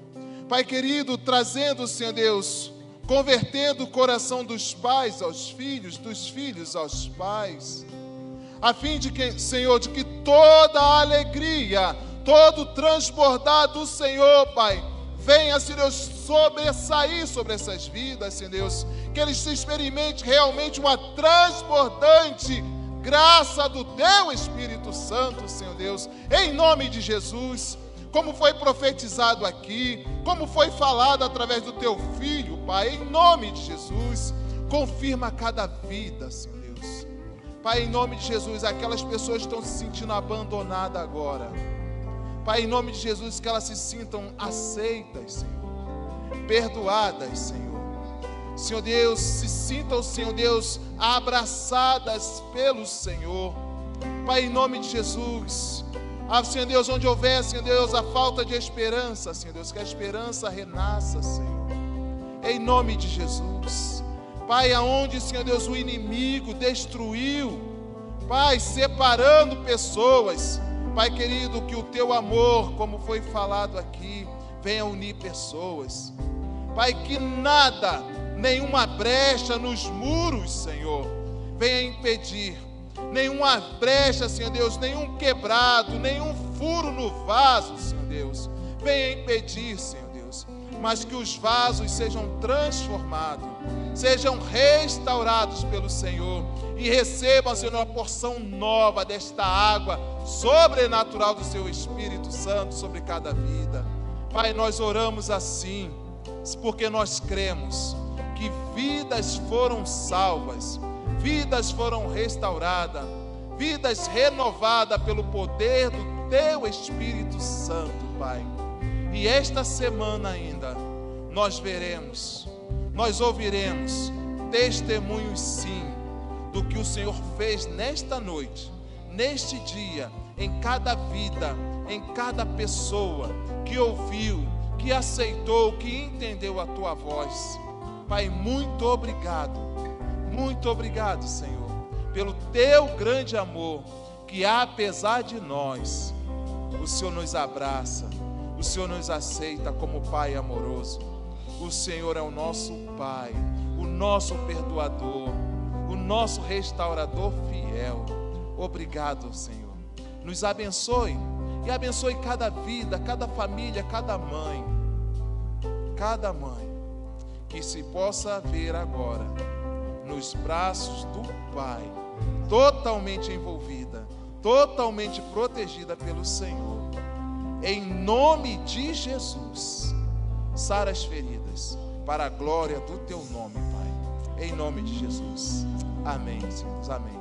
Pai querido, trazendo, Senhor Deus, convertendo o coração dos pais aos filhos, dos filhos aos pais, a fim de que, Senhor, de que toda a alegria, todo transbordar do Senhor, Pai, venha, Senhor Deus, sobressair sobre essas vidas, Senhor Deus, que eles experimentem realmente uma transbordante graça do Teu Espírito Santo, Senhor Deus, em nome de Jesus, como foi profetizado aqui, como foi falado através do Teu Filho, Pai, em nome de Jesus, confirma cada vida, Senhor Deus. Pai, em nome de Jesus, aquelas pessoas que estão se sentindo abandonadas agora. Pai, em nome de Jesus, que elas se sintam aceitas, Senhor, perdoadas, Senhor Senhor Deus, se sintam, Senhor Deus, abraçadas pelo Senhor. Pai, em nome de Jesus. Ah, Senhor Deus, onde houver, Senhor Deus, a falta de esperança, Senhor Deus, que a esperança renasça, Senhor. Em nome de Jesus. Pai, aonde, Senhor Deus, o inimigo destruiu, Pai, separando pessoas. Pai querido, que o teu amor, como foi falado aqui, venha unir pessoas. Pai, que nada nenhuma brecha nos muros, Senhor, venha impedir, nenhuma brecha, Senhor Deus, nenhum quebrado, nenhum furo no vaso, Senhor Deus, venha impedir, Senhor Deus, mas que os vasos sejam transformados, sejam restaurados pelo Senhor e recebam, Senhor, uma porção nova desta água sobrenatural do Seu Espírito Santo sobre cada vida. Pai, nós oramos assim, porque nós cremos que vidas foram salvas, vidas foram restauradas, vidas renovadas pelo poder do Teu Espírito Santo, Pai. E esta semana ainda, nós veremos, nós ouviremos testemunhos sim do que o Senhor fez nesta noite, neste dia, em cada vida, em cada pessoa que ouviu, que aceitou, que entendeu a tua voz. Pai, muito obrigado, muito obrigado, Senhor, pelo teu grande amor, que apesar de nós, o Senhor nos abraça, o Senhor nos aceita como Pai amoroso. O Senhor é o nosso Pai, o nosso perdoador, o nosso restaurador fiel. Obrigado, Senhor. Nos abençoe e abençoe cada vida, cada família, cada mãe. Cada mãe que se possa ver agora nos braços do Pai, totalmente envolvida, totalmente protegida pelo Senhor. Em nome de Jesus, sara as feridas, para a glória do teu nome, Pai. Em nome de Jesus. Amém, Senhor. Amém.